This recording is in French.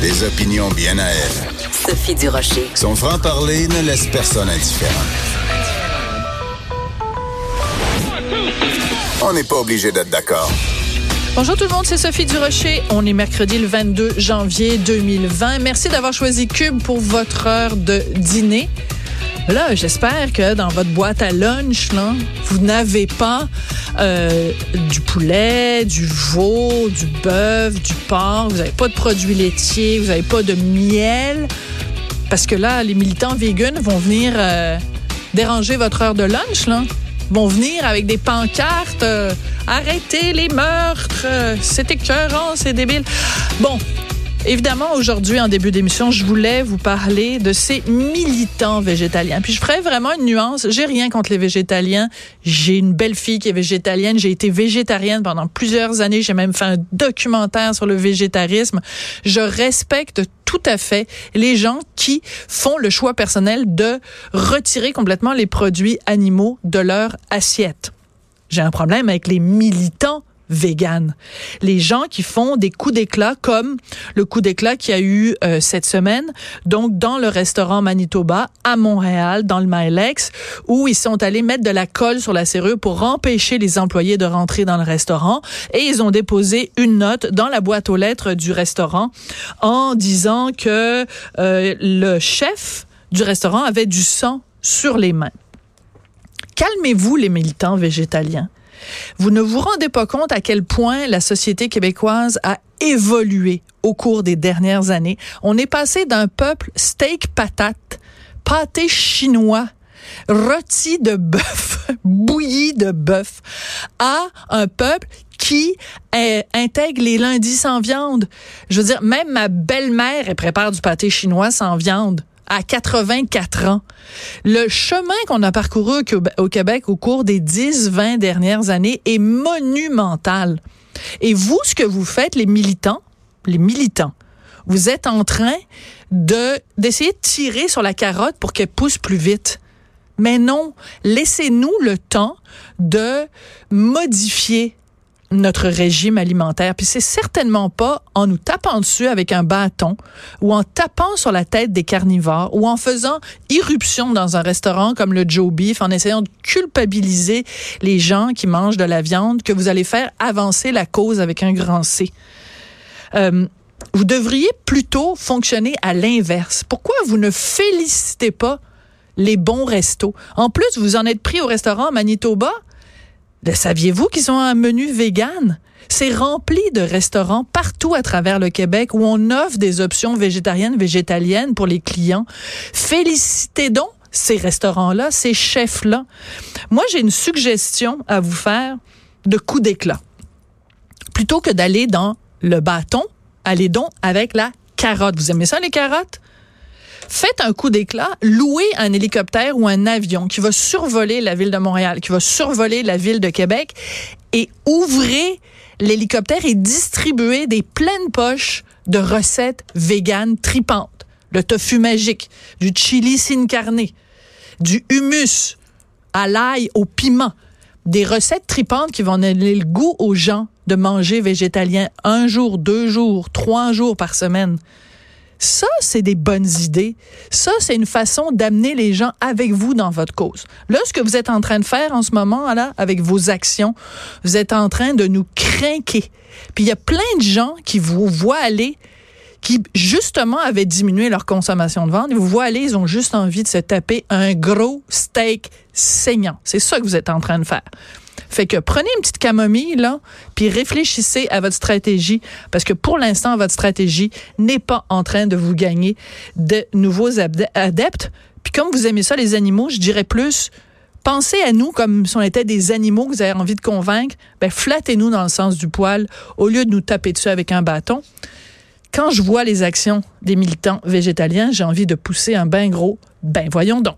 Des opinions bien à elle. Sophie Durocher. Son franc-parler ne laisse personne indifférent. On n'est pas obligé d'être d'accord. Bonjour tout le monde, c'est Sophie Durocher. On est mercredi le 22 janvier 2020. Merci d'avoir choisi Cube pour votre heure de dîner. Là, j'espère que dans votre boîte à lunch, vous n'avez pas euh, du poulet, du veau, du bœuf, du porc, vous n'avez pas de produits laitiers, vous n'avez pas de miel. Parce que là, les militants véganes vont venir euh, déranger votre heure de lunch, là. Vont venir avec des pancartes. euh, Arrêtez les meurtres. c'est écœurant, c'est débile. Bon, Évidemment, aujourd'hui, en début d'émission, je voulais vous parler de ces militants végétaliens. Puis je ferai vraiment une nuance. J'ai rien contre les végétaliens. J'ai une belle fille qui est végétalienne. J'ai été végétarienne pendant plusieurs années. J'ai même fait un documentaire sur le végétarisme. Je respecte tout à fait les gens qui font le choix personnel de retirer complètement les produits animaux de leur assiette. J'ai un problème avec les militants vegan. Les gens qui font des coups d'éclat comme le coup d'éclat qu'il y a eu euh, cette semaine, donc dans le restaurant Manitoba à Montréal, dans le Milex, où ils sont allés mettre de la colle sur la serrure pour empêcher les employés de rentrer dans le restaurant et ils ont déposé une note dans la boîte aux lettres du restaurant en disant que euh, le chef du restaurant avait du sang sur les mains. Calmez-vous les militants végétaliens. Vous ne vous rendez pas compte à quel point la société québécoise a évolué au cours des dernières années. On est passé d'un peuple steak patate, pâté chinois, rôti de bœuf, bouilli de bœuf, à un peuple qui euh, intègre les lundis sans viande. Je veux dire, même ma belle-mère, elle prépare du pâté chinois sans viande à 84 ans. Le chemin qu'on a parcouru au Québec au cours des 10-20 dernières années est monumental. Et vous, ce que vous faites, les militants, les militants, vous êtes en train de d'essayer de tirer sur la carotte pour qu'elle pousse plus vite. Mais non, laissez-nous le temps de modifier notre régime alimentaire. Puis c'est certainement pas en nous tapant dessus avec un bâton ou en tapant sur la tête des carnivores ou en faisant irruption dans un restaurant comme le Joe Beef, en essayant de culpabiliser les gens qui mangent de la viande que vous allez faire avancer la cause avec un grand C. Euh, vous devriez plutôt fonctionner à l'inverse. Pourquoi vous ne félicitez pas les bons restos? En plus, vous en êtes pris au restaurant Manitoba. Saviez-vous qu'ils ont un menu vegan? C'est rempli de restaurants partout à travers le Québec où on offre des options végétariennes, végétaliennes pour les clients. Félicitez donc ces restaurants-là, ces chefs-là. Moi, j'ai une suggestion à vous faire de coup d'éclat. Plutôt que d'aller dans le bâton, allez donc avec la carotte. Vous aimez ça, les carottes? Faites un coup d'éclat, louez un hélicoptère ou un avion qui va survoler la ville de Montréal, qui va survoler la ville de Québec et ouvrez l'hélicoptère et distribuez des pleines poches de recettes véganes tripantes. Le tofu magique, du chili sin carne, du hummus à l'ail, au piment. Des recettes tripantes qui vont donner le goût aux gens de manger végétalien un jour, deux jours, trois jours par semaine. Ça, c'est des bonnes idées. Ça, c'est une façon d'amener les gens avec vous dans votre cause. Là, ce que vous êtes en train de faire en ce moment, là, avec vos actions, vous êtes en train de nous craquer. Puis il y a plein de gens qui vous voient aller, qui justement avaient diminué leur consommation de viande. Vous voient aller, ils ont juste envie de se taper un gros steak saignant. C'est ça que vous êtes en train de faire. Fait que prenez une petite camomille, là, puis réfléchissez à votre stratégie, parce que pour l'instant, votre stratégie n'est pas en train de vous gagner de nouveaux adeptes. Puis comme vous aimez ça, les animaux, je dirais plus, pensez à nous comme si on était des animaux que vous avez envie de convaincre. Ben, flattez-nous dans le sens du poil, au lieu de nous taper dessus avec un bâton. Quand je vois les actions des militants végétaliens, j'ai envie de pousser un bain gros. Ben, voyons donc.